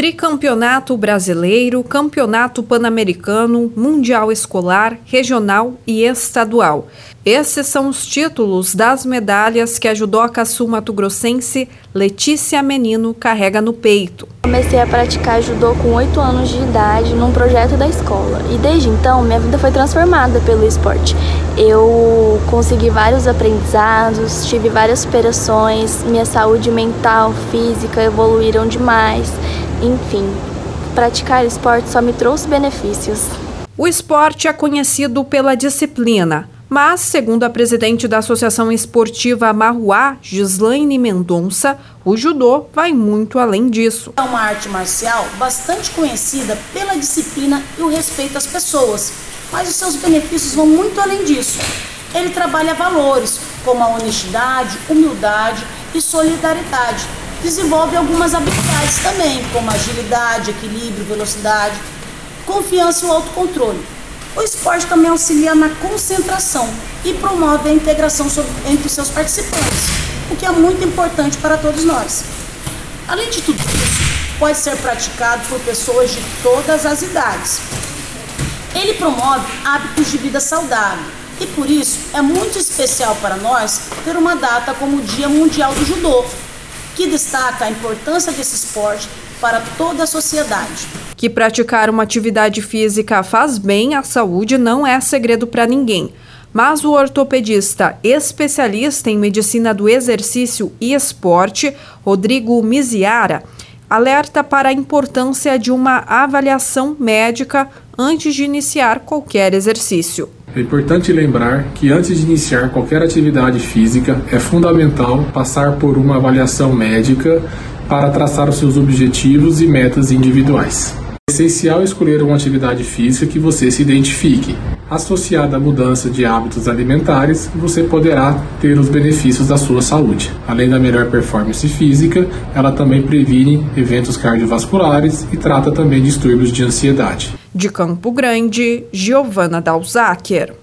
Tricampeonato Brasileiro, Campeonato Pan-Americano, Mundial Escolar, Regional e Estadual. Esses são os títulos das medalhas que a judoca sul-mato-grossense Letícia Menino carrega no peito. Comecei a praticar judô com 8 anos de idade num projeto da escola e desde então minha vida foi transformada pelo esporte. Eu consegui vários aprendizados, tive várias superações, minha saúde mental, física evoluíram demais. Enfim, praticar esporte só me trouxe benefícios. O esporte é conhecido pela disciplina mas, segundo a presidente da Associação Esportiva Marruá, Gislaine Mendonça, o judô vai muito além disso. É uma arte marcial bastante conhecida pela disciplina e o respeito às pessoas, mas os seus benefícios vão muito além disso. Ele trabalha valores como a honestidade, humildade e solidariedade. Desenvolve algumas habilidades também, como agilidade, equilíbrio, velocidade, confiança e o autocontrole. O esporte também auxilia na concentração e promove a integração entre seus participantes, o que é muito importante para todos nós. Além de tudo isso, pode ser praticado por pessoas de todas as idades. Ele promove hábitos de vida saudável e por isso é muito especial para nós ter uma data como o Dia Mundial do Judô, que destaca a importância desse esporte para toda a sociedade. Que praticar uma atividade física faz bem à saúde não é segredo para ninguém. Mas o ortopedista especialista em medicina do exercício e esporte, Rodrigo Miziara, alerta para a importância de uma avaliação médica antes de iniciar qualquer exercício. É importante lembrar que antes de iniciar qualquer atividade física é fundamental passar por uma avaliação médica para traçar os seus objetivos e metas individuais. Essencial escolher uma atividade física que você se identifique. Associada à mudança de hábitos alimentares, você poderá ter os benefícios da sua saúde. Além da melhor performance física, ela também previne eventos cardiovasculares e trata também distúrbios de ansiedade. De Campo Grande, Giovana Dalzaker.